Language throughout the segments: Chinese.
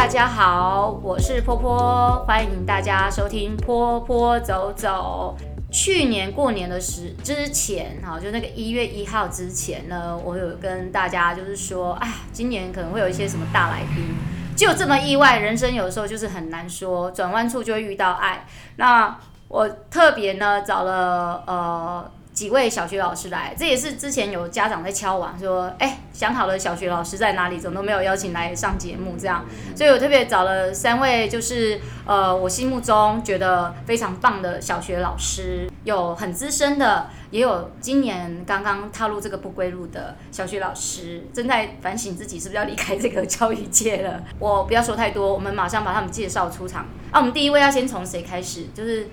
大家好，我是波波，欢迎大家收听波波走走。去年过年的时之前，哈，就那个一月一号之前呢，我有跟大家就是说，哎，今年可能会有一些什么大来宾，就这么意外，人生有时候就是很难说，转弯处就会遇到爱。那我特别呢找了呃。几位小学老师来，这也是之前有家长在敲碗说，哎、欸，想好了小学老师在哪里，怎么都没有邀请来上节目这样，所以我特别找了三位，就是呃，我心目中觉得非常棒的小学老师，有很资深的，也有今年刚刚踏入这个不归路的小学老师，正在反省自己是不是要离开这个教育界了。我不要说太多，我们马上把他们介绍出场。啊，我们第一位要先从谁开始？就是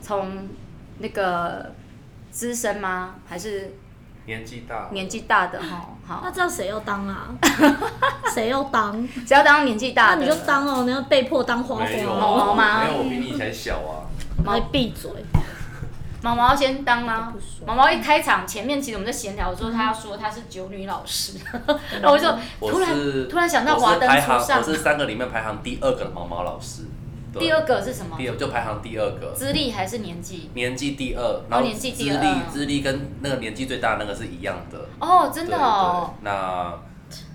从那个。资深吗？还是年纪大？年纪大的哈，好。那这样谁要当啊？谁要当？谁要当年纪大的？那你就当哦，你要被迫当花花。毛毛吗？没有，我比你以前小啊。来闭嘴。毛毛先当吗？毛毛一开场前面其实我们在闲聊的时候，他要说他是九女老师，然后我就突然突然想到华灯初上，我是三个里面排行第二个的毛毛老师。第二个是什么？第二就排行第二个。资历还是年纪？年纪第二，然后资历资历跟那个年纪最大那个是一样的。哦，真的哦。那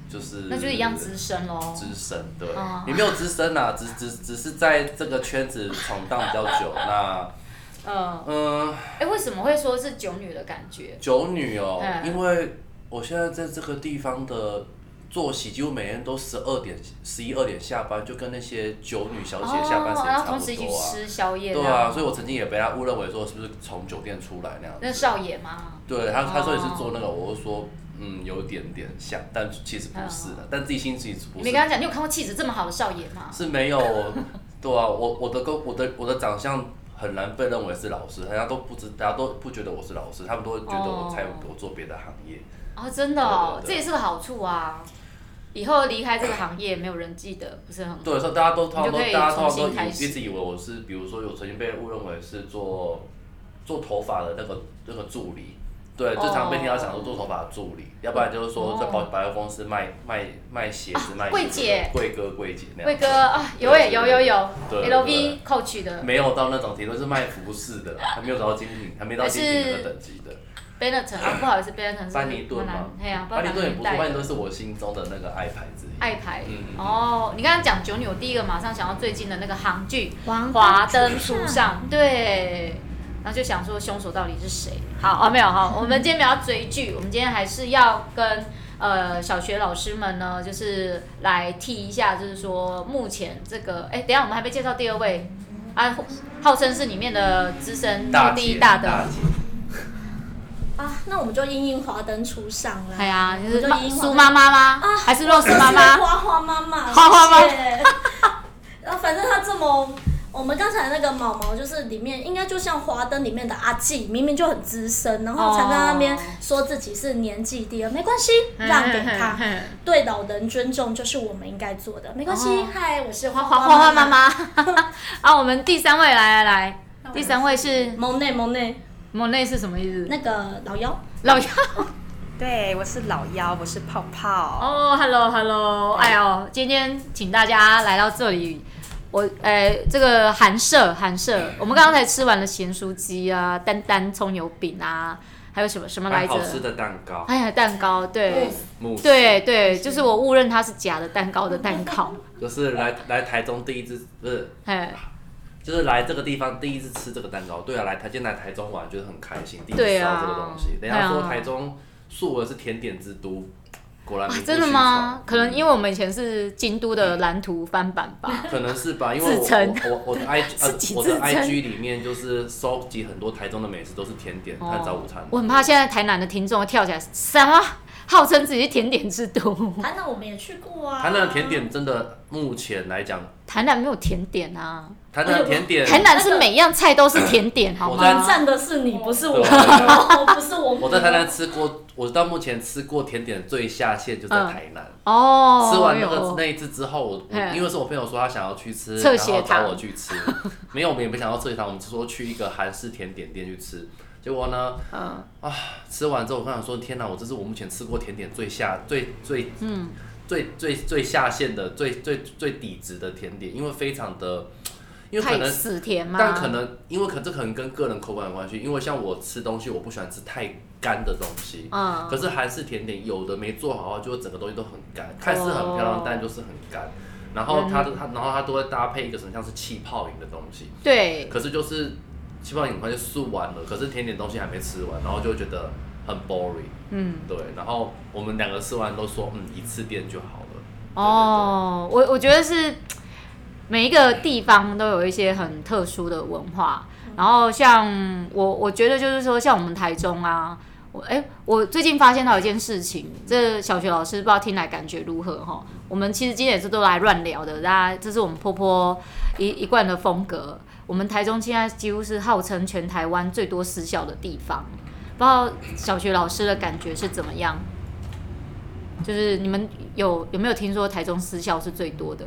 就是那就是一样资深喽。资深对，你没有资深啊，只只只是在这个圈子闯荡比较久。那嗯嗯，哎，为什么会说是九女的感觉？九女哦，因为我现在在这个地方的。作息几乎每天都十二点、十一二点下班，就跟那些酒女小姐下班时间差不多啊。然后同时一起吃宵夜。对啊，所以我曾经也被他误认为说是不是从酒店出来那样子。那少爷吗？对他，他说也是做那个，我就说嗯，有点点像，但其实不是的，但自己心里不是。你没跟他讲，你有看过气质这么好的少爷吗？是没有，对啊，我我的个我的我的长相很难被认为是老师，大家都不知，大家都不觉得我是老师，他们都会觉得我在我做别的行业。哦，真的哦，这也是个好处啊。以后离开这个行业，没有人记得，不是很好。对，所以大家都，通常都，大家都都一直以为我是，比如说有曾经被误认为是做做头发的那个那个助理，对，最常被听到讲说做头发的助理，要不然就是说在保百货公司卖卖卖鞋子卖柜姐，柜哥柜姐那样。柜哥啊，有诶，有有有，LV Coach 的。没有到那种程度，是卖服饰的，还没有到精品，还没到精品那个等级的。Benetton 啊，不好意思，Benetton 是班尼顿吗？对呀，班尼顿也不错，班尼顿是我心中的那个爱牌之一。爱牌，哦，你刚刚讲九女，我第一个马上想到最近的那个韩剧《华灯初上》，对，然后就想说凶手到底是谁？好啊，没有哈，我们今天不要追剧，我们今天还是要跟呃小学老师们呢，就是来提一下，就是说目前这个，哎，等下我们还没介绍第二位啊，号称是里面的资深第一大的。啊，那我们就英英华灯初上了。对啊，就是苏妈妈吗？啊，还是 Rose 妈妈？花花妈妈。花花妈。然后反正他这么，我们刚才那个毛毛就是里面应该就像华灯里面的阿季，明明就很资深，然后才在那边说自己是年纪第二，没关系，让给他，对老人尊重就是我们应该做的，没关系。嗨，我是花花花花妈妈。啊，我们第三位来来来，第三位是蒙内蒙内。莫内是什么意思？那个老妖，老妖，对，我是老妖，我是泡泡。哦、oh,，Hello，Hello，哎呦，今天请大家来到这里，我，哎、欸，这个寒舍，寒舍，我们刚刚才吃完了咸酥鸡啊，丹丹葱油饼啊，还有什么什么来着？好吃的蛋糕。哎呀，蛋糕，对，对对，就是我误认它是假的蛋糕的蛋糕。就是来来台中第一次，不是。就是来这个地方第一次吃这个蛋糕，对啊，来台今天来台中玩觉得很开心，第一次吃到这个东西。等下说台中素文是甜点之都，果然、啊、真的吗？可能因为我们以前是京都的蓝图翻版吧。可能是吧，因为我我我的 I 呃我的 IG 里面就是收集很多台中的美食，都是甜点和早午餐。我很怕现在台南的听众跳起来什么？号称自己是甜点之都，台南我们也去过啊。台南的甜点真的目前来讲，台南没有甜点啊。台南的甜点，台南是每样菜都是甜点，好吗？站的是你，不是我，不是我。我在台南吃过，我到目前吃过甜点最下线就在台南。哦。吃完那个那一次之后，我因为是我朋友说他想要去吃，然后找我去吃。没有，我们也没想到侧血糖，我们只说去一个韩式甜点店去吃。结果呢？嗯。啊，吃完之后我跟他说：“天哪，我这是我目前吃过甜点最下最最嗯。最最最下线的最最最底值的甜点，因为非常的，因为可能死甜嘛，但可能因为可这可能跟个人口感有关系，因为像我吃东西，我不喜欢吃太干的东西，嗯，可是韩式甜点有的没做好的话，就整个东西都很干，看似很漂亮，但就是很干。然后它的它，然后它都会搭配一个什么像是气泡饮的东西，对，可是就是气泡饮很快就漱完了，可是甜点东西还没吃完，然后就觉得很 boring，嗯，对，然后我们两个吃完都说，嗯，一次店就好了。哦，我我觉得是 每一个地方都有一些很特殊的文化，然后像我我觉得就是说，像我们台中啊。我哎，我最近发现到一件事情，这小学老师不知道听来感觉如何哈？我们其实今天也是都来乱聊的，大家这是我们波波一一贯的风格。我们台中现在几乎是号称全台湾最多私校的地方，不知道小学老师的感觉是怎么样？就是你们有有没有听说台中私校是最多的？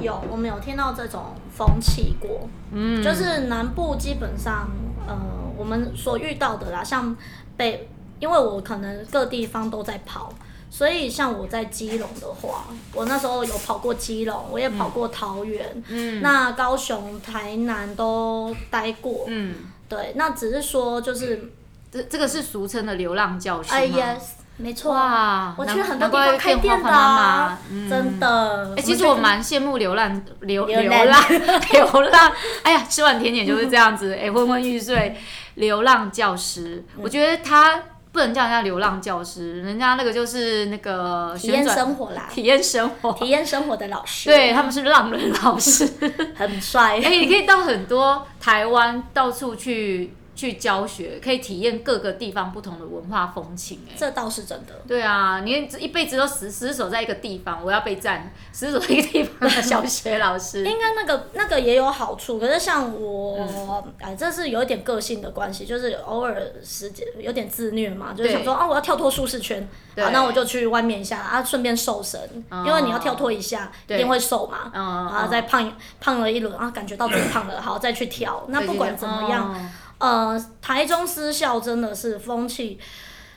有，我们有听到这种风气过。嗯，就是南部基本上，呃，我们所遇到的啦，像。北，因为我可能各地方都在跑，所以像我在基隆的话，我那时候有跑过基隆，我也跑过桃园，嗯，那高雄、台南都待过，嗯，对，那只是说就是这这个是俗称的流浪教师吗？Yes，没错，哇，我去很多地方开店的啊，真的。哎，其实我蛮羡慕流浪流流浪。流浪，哎呀，吃完甜点就是这样子，哎，昏昏欲睡。流浪教师，嗯、我觉得他不能叫人家流浪教师，人家那个就是那个体验生活啦，体验生活，体验生活的老师，对，他们是浪人老师，很帅。哎，你可以到很多台湾到处去。去教学，可以体验各个地方不同的文化风情，哎，这倒是真的。对啊，你一辈子都死死守在一个地方，我要被占死守在一个地方的小学老师。应该那个那个也有好处，可是像我，哎、嗯，这是有一点个性的关系，就是偶尔时间有点自虐嘛，就是想说啊，我要跳脱舒适圈，对好，那我就去外面一下啊，顺便瘦身，哦、因为你要跳脱一下，对一定会瘦嘛，然后再胖胖了一轮啊，感觉到自己胖了，好，再去跳。那不管怎么样。哦呃，台中私校真的是风气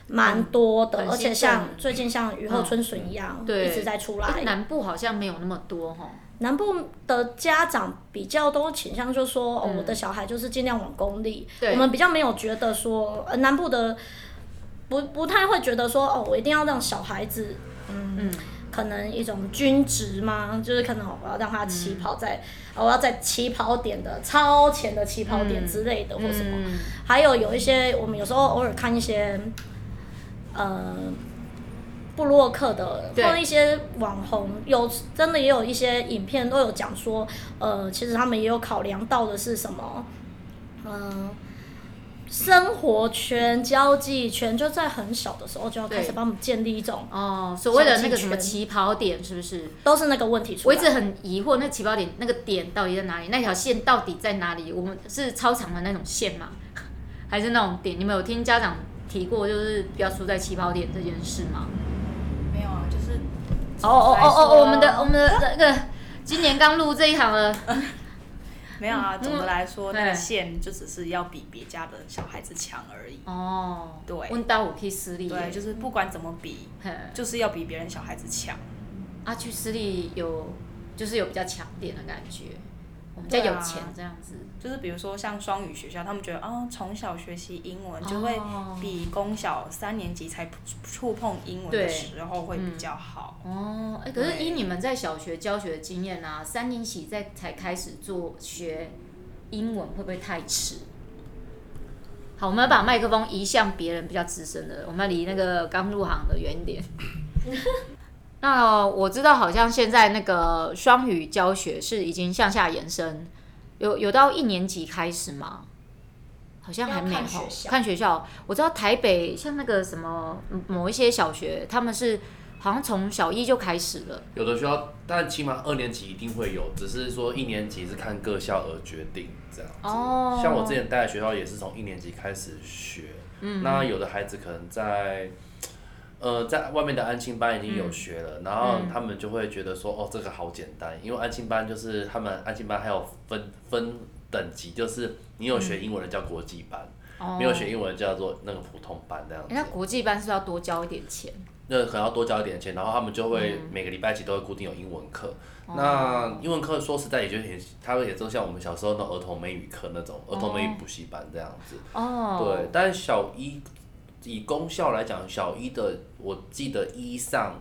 蛮多的，嗯、而且像最近像雨后春笋一样，嗯、一直在出来。南部好像没有那么多哈。南部的家长比较都倾向就说，嗯、哦，我的小孩就是尽量往公立。我们比较没有觉得说，呃，南部的不不太会觉得说，哦，我一定要让小孩子，嗯。嗯可能一种均值吗？就是可能我要让他起跑在，嗯、我要在起跑点的超前的起跑点之类的，或什么。嗯、还有有一些，我们有时候偶尔看一些，呃，布洛克的或一些网红，有真的也有一些影片都有讲说，呃，其实他们也有考量到的是什么，嗯、呃。生活圈、交际圈，就在很小的时候就要开始帮我们建立一种哦，所谓的那个什么起跑点，是不是？都是那个问题出。我一直很疑惑，那起跑点那个点到底在哪里？那条线到底在哪里？我们是超长的那种线吗？还是那种点？你们有听家长提过，就是不要输在起跑点这件事吗？没有啊，就是哦哦哦哦，我们的我们的那个今年刚入这一行的。没有啊，总的来说，那个线就只是要比别家的小孩子强而已。哦，对。问到我可以私立。对，就是不管怎么比，就是要比别人小孩子强。啊，去私立有，就是有比较强点的感觉。我们家有钱这样子，就是比如说像双语学校，他们觉得哦，从小学习英文就会比公小三年级才触碰英文的时候会比较好。哦，哎，可是以你们在小学教学的经验啊，三年级在才开始做学英文会不会太迟？好，我们要把麦克风移向别人比较资深的，我们要离那个刚入行的远一点。那我知道，好像现在那个双语教学是已经向下延伸，有有到一年级开始吗？好像还没有。看学校，看学校。我知道台北像那个什么某一些小学，他们是好像从小一就开始了。有的学校，但起码二年级一定会有，只是说一年级是看各校而决定这样子。哦。像我之前带的学校也是从一年级开始学，嗯，那有的孩子可能在。呃，在外面的安亲班已经有学了，嗯、然后他们就会觉得说，哦，这个好简单，因为安亲班就是他们安亲班还有分分等级，就是你有学英文的叫国际班，嗯、没有学英文的叫做那个普通班这样子。那国际班是是要多交一点钱？那可能要多交一点钱，然后他们就会每个礼拜几都会固定有英文课。嗯、那英文课说实在也就很，他们也就像我们小时候的儿童美语课那种儿童美语补习班这样子。哦。对，但是小一以功效来讲，小一的我记得一上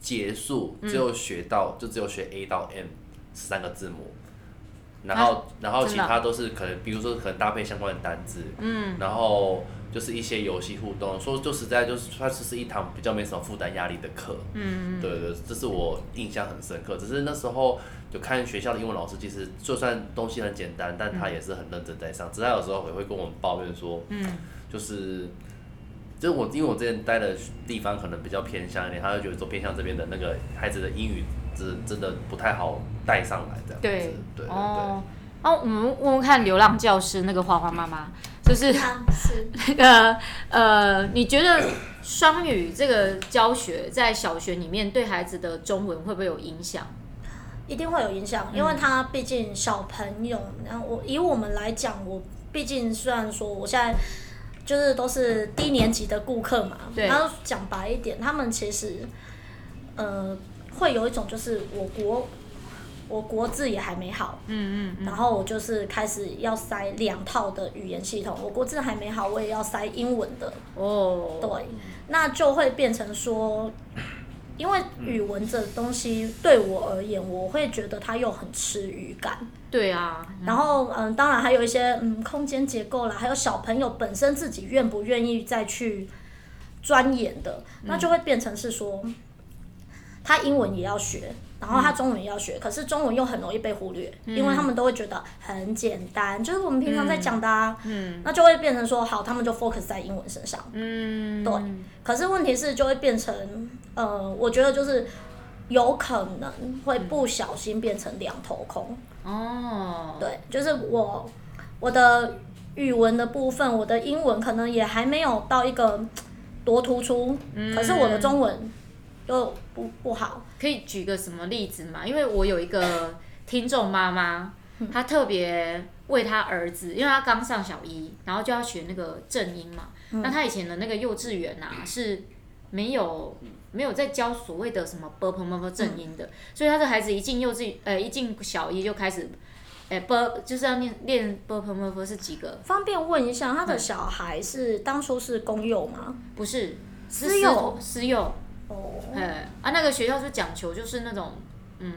结束只有学到、嗯、就只有学 A 到 M 三个字母。然后，啊、然后其他都是可能，比如说可能搭配相关的单字，嗯，然后就是一些游戏互动。说就实在就是，它只是一堂比较没什么负担压力的课，嗯，对对，这是我印象很深刻。只是那时候就看学校的英文老师，其实就算东西很简单，但他也是很认真在上。只是他有时候也会跟我们抱怨说，嗯，就是，就是我因为我之前待的地方可能比较偏向一点，他就觉得说偏向这边的那个孩子的英语。真真的不太好带上来这样子，对对对哦。哦，我们问问看流浪教师那个花花妈妈，就是 那个呃，你觉得双语这个教学在小学里面对孩子的中文会不会有影响？一定会有影响，因为他毕竟小朋友，然后我以我们来讲，我毕竟虽然说我现在就是都是低年级的顾客嘛，对，然后讲白一点，他们其实呃。会有一种就是我国，我国字也还没好，嗯嗯，嗯。然后我就是开始要塞两套的语言系统，我国字还没好，我也要塞英文的，哦，对，那就会变成说，因为语文这东西对我而言，我会觉得它又很吃语感，对啊，嗯、然后嗯，当然还有一些嗯空间结构啦，还有小朋友本身自己愿不愿意再去钻研的，那就会变成是说。他英文也要学，然后他中文也要学，嗯、可是中文又很容易被忽略，嗯、因为他们都会觉得很简单，就是我们平常在讲的啊，嗯，那就会变成说好，他们就 focus 在英文身上，嗯，对。可是问题是就会变成，呃，我觉得就是有可能会不小心变成两头空，哦，对，就是我我的语文的部分，我的英文可能也还没有到一个多突出，嗯、可是我的中文。又不不好，可以举个什么例子吗？因为我有一个听众妈妈，她特别为她儿子，因为他刚上小一，然后就要学那个正音嘛。那他以前的那个幼稚园啊是没有没有在教所谓的什么波、碰、碰、碰正音的，所以他的孩子一进幼稚，呃，一进小一就开始，哎，波就是要练练波、碰、碰、碰是几个？方便问一下，他的小孩是当初是公幼吗？不是，私幼，私幼。哦，哎啊，那个学校是讲求就是那种，嗯，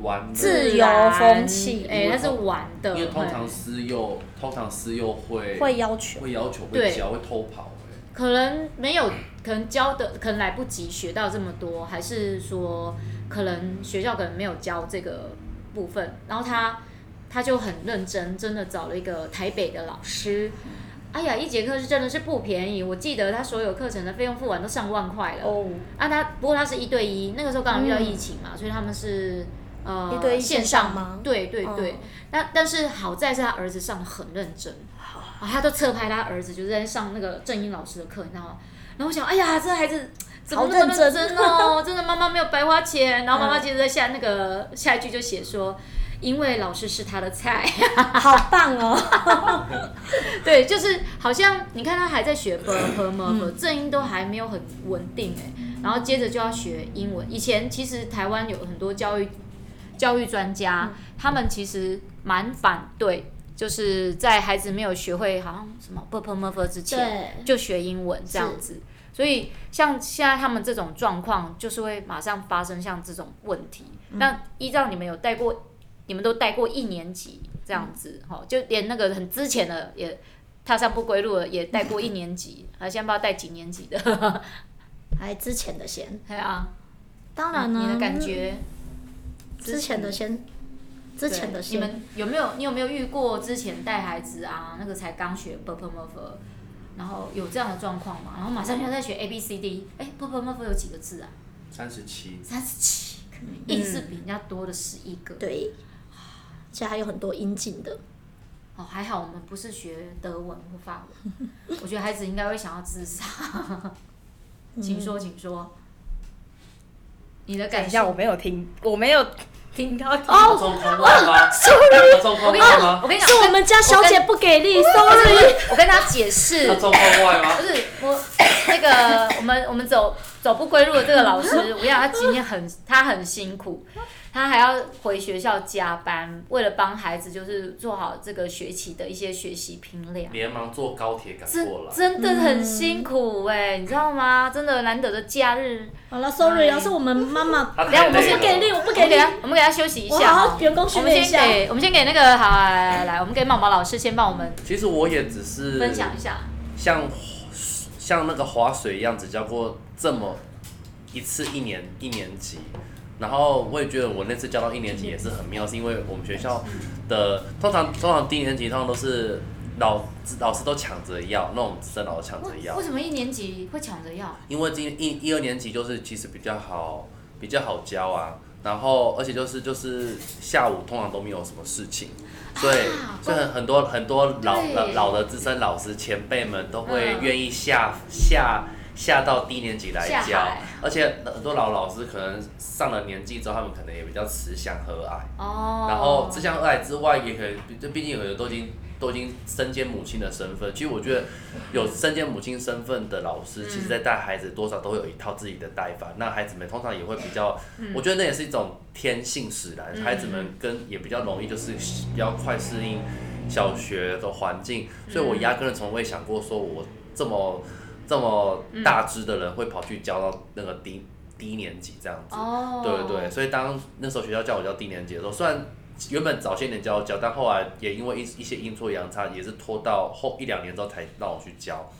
玩，自由风气，哎，那是玩的。因为通常私幼，通常私幼会会要求，会要求会教，会偷跑，可能没有。可能教的可能来不及学到这么多，还是说可能学校可能没有教这个部分，然后他他就很认真，真的找了一个台北的老师。哎呀，一节课是真的是不便宜，我记得他所有课程的费用付完都上万块了。哦。Oh. 啊，他不过他是一对一，那个时候刚好遇到疫情嘛，嗯、所以他们是呃一对一线上吗？对对对。那、oh. 但是好在是他儿子上的很认真，啊，他都侧拍他儿子就是在上那个正英老师的课，你知道吗？然后我想，哎呀，这孩子 怎么那么认真哦？真的，妈妈没有白花钱。然后妈妈接着在下那个下一句就写说。因为老师是他的菜，好棒哦！对，就是好像你看他还在学 ㄇ 和正音都还没有很稳定哎，然后接着就要学英文。以前其实台湾有很多教育教育专家，他们其实蛮反对，就是在孩子没有学会好像什么 ㄇ 和之前就学英文这样子。所以像现在他们这种状况，就是会马上发生像这种问题。那依照你们有带过。你们都带过一年级这样子，哈、嗯，就连那个很之前的也踏上不归路了，也带过一年级，还先不知道带几年级的，还之前的先，对啊，当然呢，你的感觉，之前的先，之前的，你们有没有？你有没有遇过之前带孩子啊？那个才刚学 purple Mover，然后有这样的状况嘛。然后马上要再学 ABCD。哎，purple Mover 有几个字啊？三十七，三十七，可能比人家多的十一个。对，其实还有很多阴茎的。哦，还好我们不是学德文或法文。我觉得孩子应该会想要自杀。请说，请说。你的感想我没有听，我没有。听到哦，中空外吗？Sorry，中空外吗？我跟你讲，是我们家小姐不给力，Sorry。我跟她解释，他中空外吗？不是我 那个我们我们走走不归路的这个老师，我要，他今天很他很辛苦。他还要回学校加班，为了帮孩子就是做好这个学期的一些学习评量，连忙坐高铁赶过来，真的很辛苦哎、欸，嗯、你知道吗？真的难得的假日。好了，sorry，要是我们妈妈，等下我们不给力，我不给力，我们给他休息一下。好，员工训练一下。我们先给，我们先给那个好来来来来，我们给毛毛老师先帮我们。其实我也只是分享一下，像像那个划水一样，只教过这么一次一年一年级。然后我也觉得我那次教到一年级也是很妙，是因为我们学校的通常通常低年级通常都是老老师都抢着要，那种资深老师抢着要。为什么一年级会抢着要？因为今一一二年级就是其实比较好比较好教啊，然后而且就是就是下午通常都没有什么事情，所以所以很多很多老老老的资深老师前辈们都会愿意下下。下到低年级来教，而且很多老老师可能上了年纪之后，他们可能也比较慈祥和蔼。哦。然后慈祥和蔼之外，也可以，就毕竟有的都已经都已经身兼母亲的身份。其实我觉得，有身兼母亲身份的老师，其实在带孩子多少都会有一套自己的带法。嗯、那孩子们通常也会比较，嗯、我觉得那也是一种天性使然。嗯、孩子们跟也比较容易，就是比较快适应小学的环境。所以我压根儿从未想过说我这么。这么大只的人会跑去教到那个低低年级这样子，哦、对对对，所以当那时候学校叫我教低年级的时候，虽然原本早些年教教，但后来也因为一一些阴错阳差，也是拖到后一两年之后才让我去教。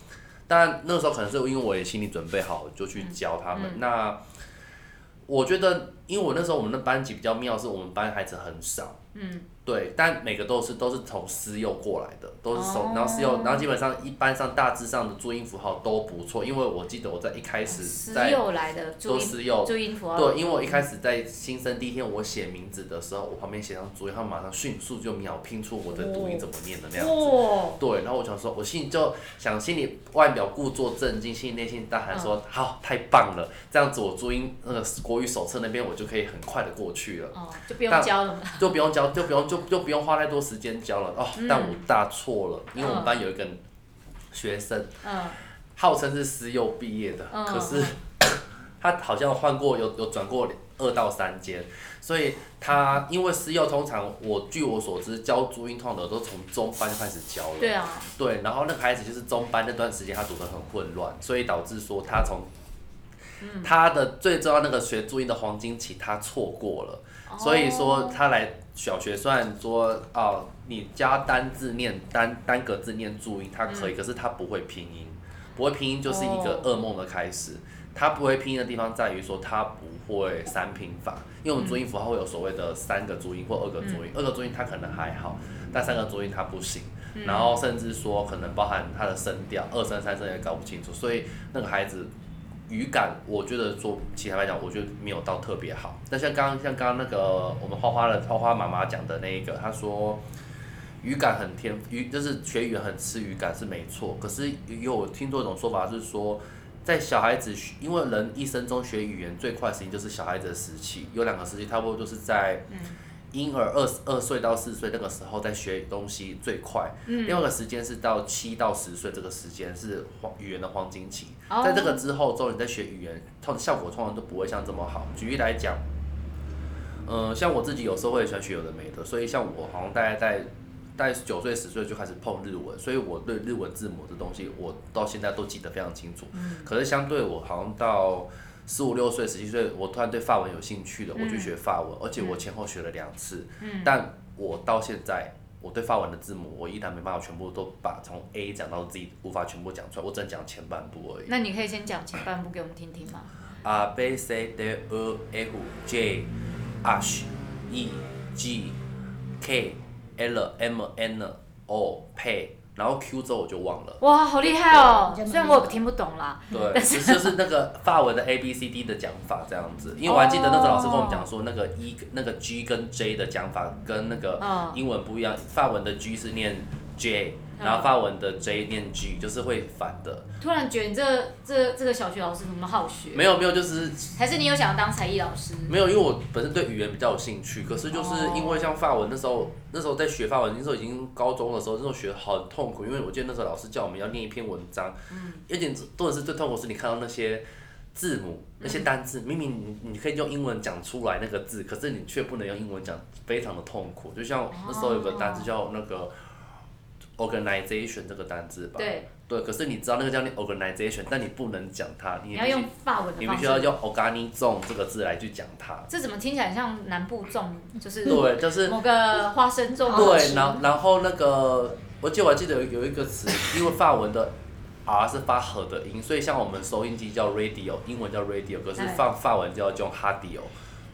但那时候可能是因为我也心理准备好，就去教他们。嗯嗯、那我觉得，因为我那时候我们的班级比较妙，是我们班孩子很少。嗯。对，但每个都是都是从私幼过来的，都是从、oh. 然后私幼，然后基本上一般上大致上的注音符号都不错，因为我记得我在一开始私幼注音符号，对，因为我一开始在新生第一天我写名字的时候，我旁边写上注音，他马上迅速就秒拼出我的读音怎么念的那样子，oh. 对，然后我想说，我心里就想心里外表故作镇静，心里内心大喊说，oh. 好，太棒了，这样子我注音那个国语手册那边我就可以很快的过去了，oh. 就不用教了，就不用教，就不用。就就不用花太多时间教了。哦，但我大错了，因为我们班有一个学生，号称是私幼毕业的，可是 他好像换过有有转过二到三间，所以他因为私幼通常我据我所知教注音通常都从中班开始教了，对啊，对，然后那个孩子就是中班那段时间他读得很混乱，所以导致说他从他的最重要那个学注音的黄金期他错过了，所以说他来。小学虽然说哦，你加单字念单单个字念注音，它可以，嗯、可是它不会拼音，不会拼音就是一个噩梦的开始。它不会拼音的地方在于说它不会三拼法，因为我们注音符号会有所谓的三个注音或二个注音，嗯、二个注音它可能还好，但三个注音它不行。嗯、然后甚至说可能包含它的声调，二声三声也搞不清楚，所以那个孩子。语感，我觉得说其他来讲，我觉得没有到特别好。但像刚刚像刚刚那个我们花花的花花妈妈讲的那一个，她说语感很天语，就是学语很吃语感是没错。可是有听过一种说法是说，在小孩子因为人一生中学语言最快的时间就是小孩子的时期，有两个时期，差不多就是在。婴儿二二岁到四岁那个时候在学东西最快，嗯、另外一个时间是到七到十岁这个时间是黄语言的黄金期，哦、在这个之后，之后你在学语言，通效果通常都不会像这么好。举例来讲，嗯、呃，像我自己有时候会喜欢学有的没的，所以像我好像大概在大概九岁十岁就开始碰日文，所以我对日文字母的东西我到现在都记得非常清楚。嗯、可是相对我好像到。十五六岁、十七岁，我突然对法文有兴趣了，我就学法文，嗯、而且我前后学了两次。嗯、但我到现在，我对法文的字母，我依然没办法全部都把从 A 讲到 Z，无法全部讲出来，我只能讲前半部而已。那你可以先讲前半部给我们听听吗？A B C D E F J H E G K L M N O P。然后 Q 之后我就忘了。哇，好厉害哦！虽然我听不懂啦。对，其实就是那个法文的 A B C D 的讲法这样子，因为我还记得那个老师跟我们讲说，那个 E 那个 G 跟 J 的讲法跟那个英文不一样，法文的 G 是念 J，然后法文的 J 念 G，就是会反的。突然觉得你这这这个小学老师怎么好学？没有没有，就是还是你有想要当才艺老师？没有，因为我本身对语言比较有兴趣，可是就是因为像法文那时候，那时候在学法文，那时候已经高中的时候，那时候学很痛苦，因为我记得那时候老师叫我们要念一篇文章，嗯，有点多的是最痛苦是你看到那些。字母那些单字，明明你你可以用英文讲出来那个字，可是你却不能用英文讲，非常的痛苦。就像那时候有个单字叫那个 organization 这个单字吧，对，对，可是你知道那个叫你 organization，但你不能讲它，你要用法文，你必须要用 organization 这个字来去讲它。这怎么听起来像南部粽？就是对，就是某个花生粽。对，然后然后那个，我记得我还记得有一个词，因为法文的。R 是发和的音，所以像我们收音机叫 radio，英文叫 radio，可是放法文叫叫 radio，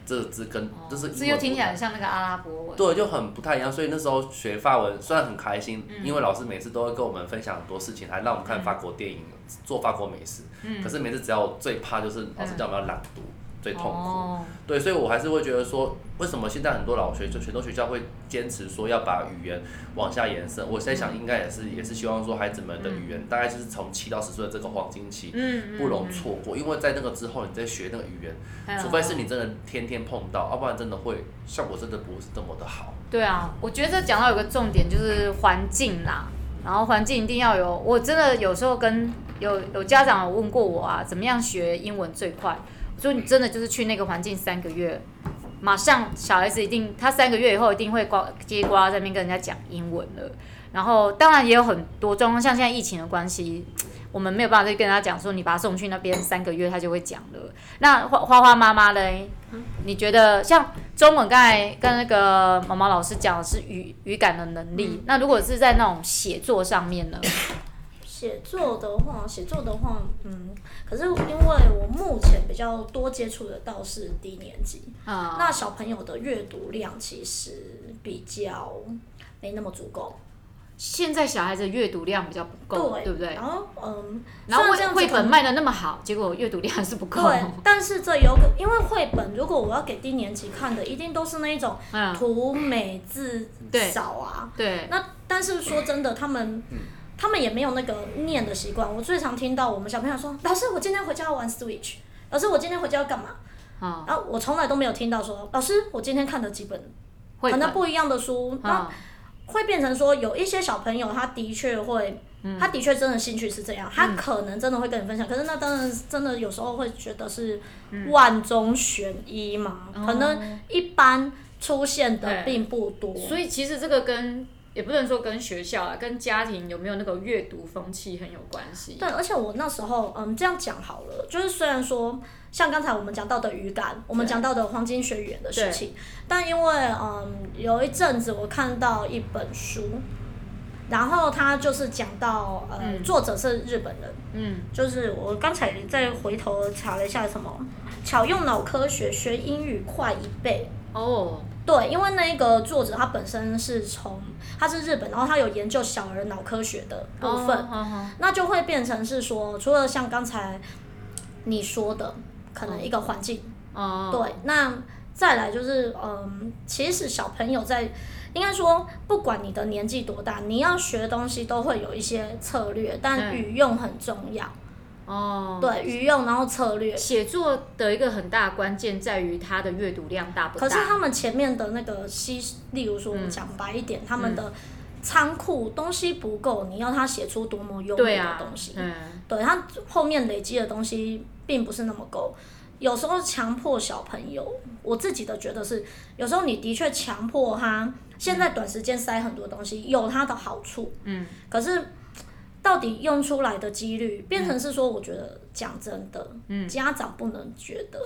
这个字跟这是。这又听起来像那个阿拉伯文。对，就很不太一样。所以那时候学法文虽然很开心，因为老师每次都会跟我们分享很多事情，还让我们看法国电影，做法国美食。可是每次只要最怕就是老师叫我们要朗读。最痛苦，oh. 对，所以我还是会觉得说，为什么现在很多老学就很多学校会坚持说要把语言往下延伸？我在想，应该也是也是希望说，孩子们的语言大概就是从七到十岁的这个黄金期，嗯不容错过，因为在那个之后，你在学那个语言，除非是你真的天天碰到，要不然真的会效果真的不是这么的好。对啊，我觉得讲到有个重点就是环境啦，然后环境一定要有。我真的有时候跟有有家长有问过我啊，怎么样学英文最快？所以你真的就是去那个环境三个月，马上小孩子一定，他三个月以后一定会呱叽呱在那边跟人家讲英文了。然后当然也有很多状况，像现在疫情的关系，我们没有办法再跟他讲说，你把他送去那边三个月，他就会讲了。那花花花妈妈嘞，你觉得像中文刚才跟那个毛毛老师讲的是语语感的能力，那如果是在那种写作上面呢？写作的话，写作的话，嗯，可是因为我目前比较多接触的倒是低年级，啊，那小朋友的阅读量其实比较没那么足够。现在小孩子阅读量比较不够，对，对不对？然后，嗯，然后绘绘本卖的那么好，结果阅读量还是不够。对，但是这有个，因为绘本如果我要给低年级看的，一定都是那一种图美字少啊。对。对那但是说真的，他们。他们也没有那个念的习惯。我最常听到我们小朋友说：“老师，我今天回家要玩 Switch。”老师，我今天回家要干嘛？啊，然后我从来都没有听到说：“老师，我今天看了几本可能不一样的书。”那会变成说，有一些小朋友他的确会，他的确真的兴趣是这样，他可能真的会跟你分享。可是那当然真的有时候会觉得是万中选一嘛，可能一般出现的并不多。所以其实这个跟。也不能说跟学校啊，跟家庭有没有那个阅读风气很有关系。对，而且我那时候，嗯，这样讲好了，就是虽然说像刚才我们讲到的语感，我们讲到的黄金学语言的事情，但因为嗯，有一阵子我看到一本书，然后他就是讲到，呃、嗯，作者是日本人，嗯，就是我刚才再回头查了一下，什么巧用脑科学学英语快一倍哦。对，因为那个作者他本身是从他是日本，然后他有研究小儿脑科学的部分，oh, oh, oh. 那就会变成是说，除了像刚才你说的，可能一个环境，oh. 对，那再来就是，嗯，其实小朋友在应该说，不管你的年纪多大，你要学东西都会有一些策略，但语用很重要。哦，对，语用然后策略，写作的一个很大关键在于他的阅读量大不大。可是他们前面的那个西，例如说我们讲白一点，嗯、他们的仓库东西不够，你要他写出多么优美的东西，对，啊、嗯、对他后面累积的东西并不是那么够。有时候强迫小朋友，我自己的觉得是，有时候你的确强迫他，现在短时间塞很多东西，有他的好处，嗯，可是。到底用出来的几率变成是说，我觉得讲真的，嗯，家长不能觉得，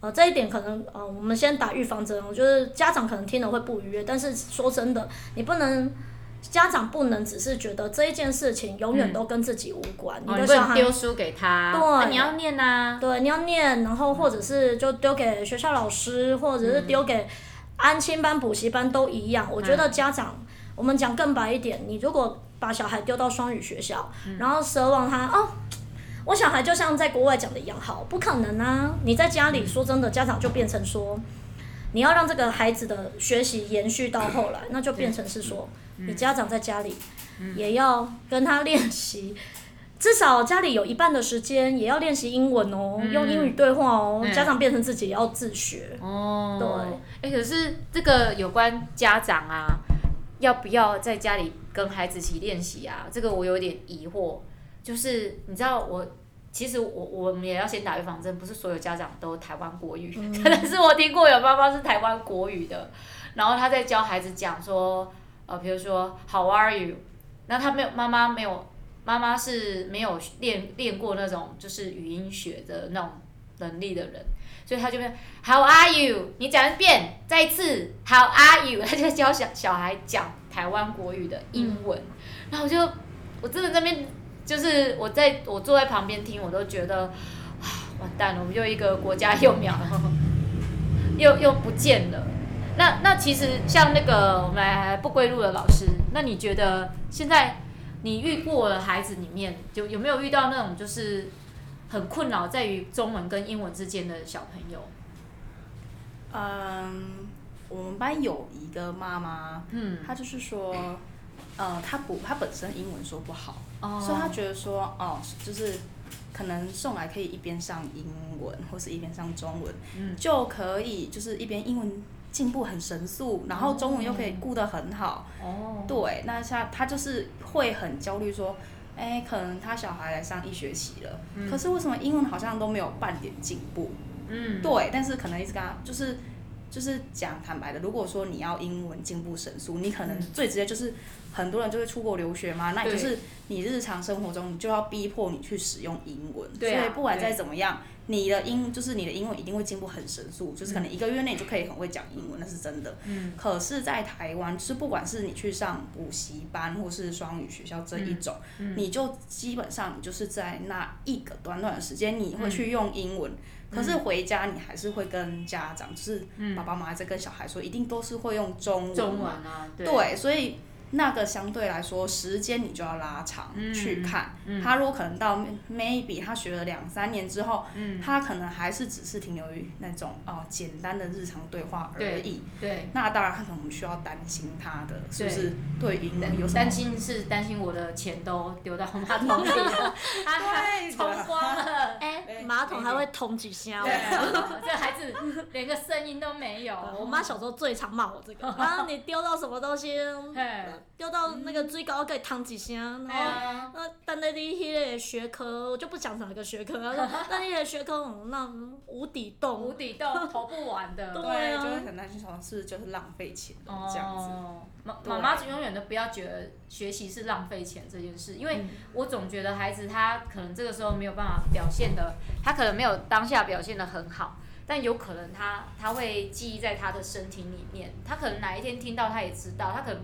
呃，这一点可能呃，我们先打预防针。我觉得家长可能听了会不愉悦，但是说真的，你不能家长不能只是觉得这一件事情永远都跟自己无关。你的小孩丢书给他，对，你要念呐，对，你要念，然后或者是就丢给学校老师，或者是丢给安亲班、补习班都一样。我觉得家长，我们讲更白一点，你如果。把小孩丢到双语学校，嗯、然后奢望他哦，我小孩就像在国外讲的一样好，不可能啊！你在家里说真的，家长就变成说，你要让这个孩子的学习延续到后来，那就变成是说，你家长在家里也要跟他练习。至少家里有一半的时间也要练习英文哦，嗯、用英语对话哦。嗯、家长变成自己也要自学哦。对，哎、欸，可是这个有关家长啊，要不要在家里跟孩子一起练习啊？这个我有点疑惑。就是你知道我，其实我我们也要先打预防针，不是所有家长都台湾国语，嗯、可能是我听过有妈妈是台湾国语的，然后他在教孩子讲说，呃，比如说 How are you？那他没有妈妈没有。妈妈是没有练练过那种就是语音学的那种能力的人，所以他就会 How are you？你讲一遍，再一次 How are you？他就教小小孩讲台湾国语的英文，嗯、然后我就我真的那边就是我在我坐在旁边听，我都觉得啊完蛋了，我们又一个国家幼苗又又不见了。那那其实像那个我们来不归路的老师，那你觉得现在？你遇过的孩子里面，就有没有遇到那种就是很困扰在于中文跟英文之间的小朋友？嗯，我们班有一个妈妈，嗯，她就是说，呃，她不，她本身英文说不好，哦，所以她觉得说，哦，就是可能送来可以一边上英文，或是一边上中文，嗯，就可以就是一边英文。进步很神速，然后中文又可以顾得很好。哦，对，那像她就是会很焦虑，说，哎，可能他小孩来上一学期了，嗯、可是为什么英文好像都没有半点进步？嗯，对，但是可能一直跟他就是就是讲坦白的，如果说你要英文进步神速，你可能最直接就是很多人就会出国留学嘛，那也就是你日常生活中你就要逼迫你去使用英文，对啊、所以不管再怎么样。你的英就是你的英文一定会进步很神速，就是可能一个月内就可以很会讲英文，那是真的。嗯。可是，在台湾，就是不管是你去上补习班或是双语学校这一种，嗯嗯、你就基本上你就是在那一个短短的时间，你会去用英文。嗯、可是回家你还是会跟家长，就是爸爸妈妈在跟小孩说，一定都是会用中文。中文啊，对。对，所以。那个相对来说，时间你就要拉长去看。嗯嗯、他如果可能到 maybe 他学了两三年之后，嗯、他可能还是只是停留于那种哦简单的日常对话而已。对。对那当然，他可能需要担心他的是不是对英文有什么？担心是担心我的钱都丢到马桶里了，他冲光了。哎、欸，马桶还会通几下？对，这孩子连个声音都没有。我妈小时候最常骂我这个。啊，你丢到什么东西？丢到那个最高可以烫几下，然后那但那你迄个学科，我就不讲哪个学科，然后但 那个学科那无底洞，无底洞投不完的，对，就会很担心，好像是就是浪费钱的这样子。妈妈妈永远都不要觉得学习是浪费钱这件事，因为我总觉得孩子他可能这个时候没有办法表现的，他可能没有当下表现的很好，但有可能他他会记忆在他的身体里面，他可能哪一天听到他也知道，他可能。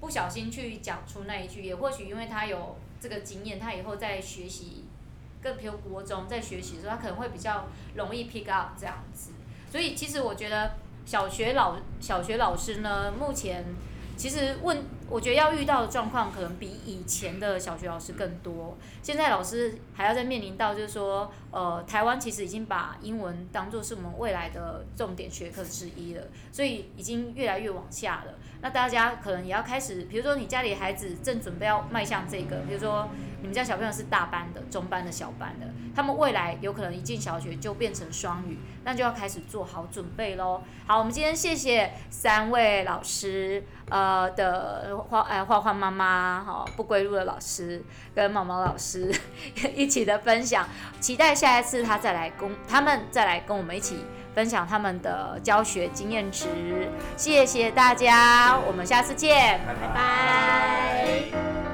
不小心去讲出那一句，也或许因为他有这个经验，他以后在学习，更比如国中在学习的时候，他可能会比较容易 pick up 这样子。所以其实我觉得小学老小学老师呢，目前其实问，我觉得要遇到的状况可能比以前的小学老师更多。现在老师还要再面临到，就是说，呃，台湾其实已经把英文当作是我们未来的重点学科之一了，所以已经越来越往下了。那大家可能也要开始，比如说你家里孩子正准备要迈向这个，比如说你们家小朋友是大班的、中班的、小班的，他们未来有可能一进小学就变成双语，那就要开始做好准备喽。好，我们今天谢谢三位老师，呃的花哎花花妈妈哈不归路的老师跟毛毛老师 一起的分享，期待下一次他再来跟他们再来跟我们一起。分享他们的教学经验值，谢谢大家，我们下次见，拜拜。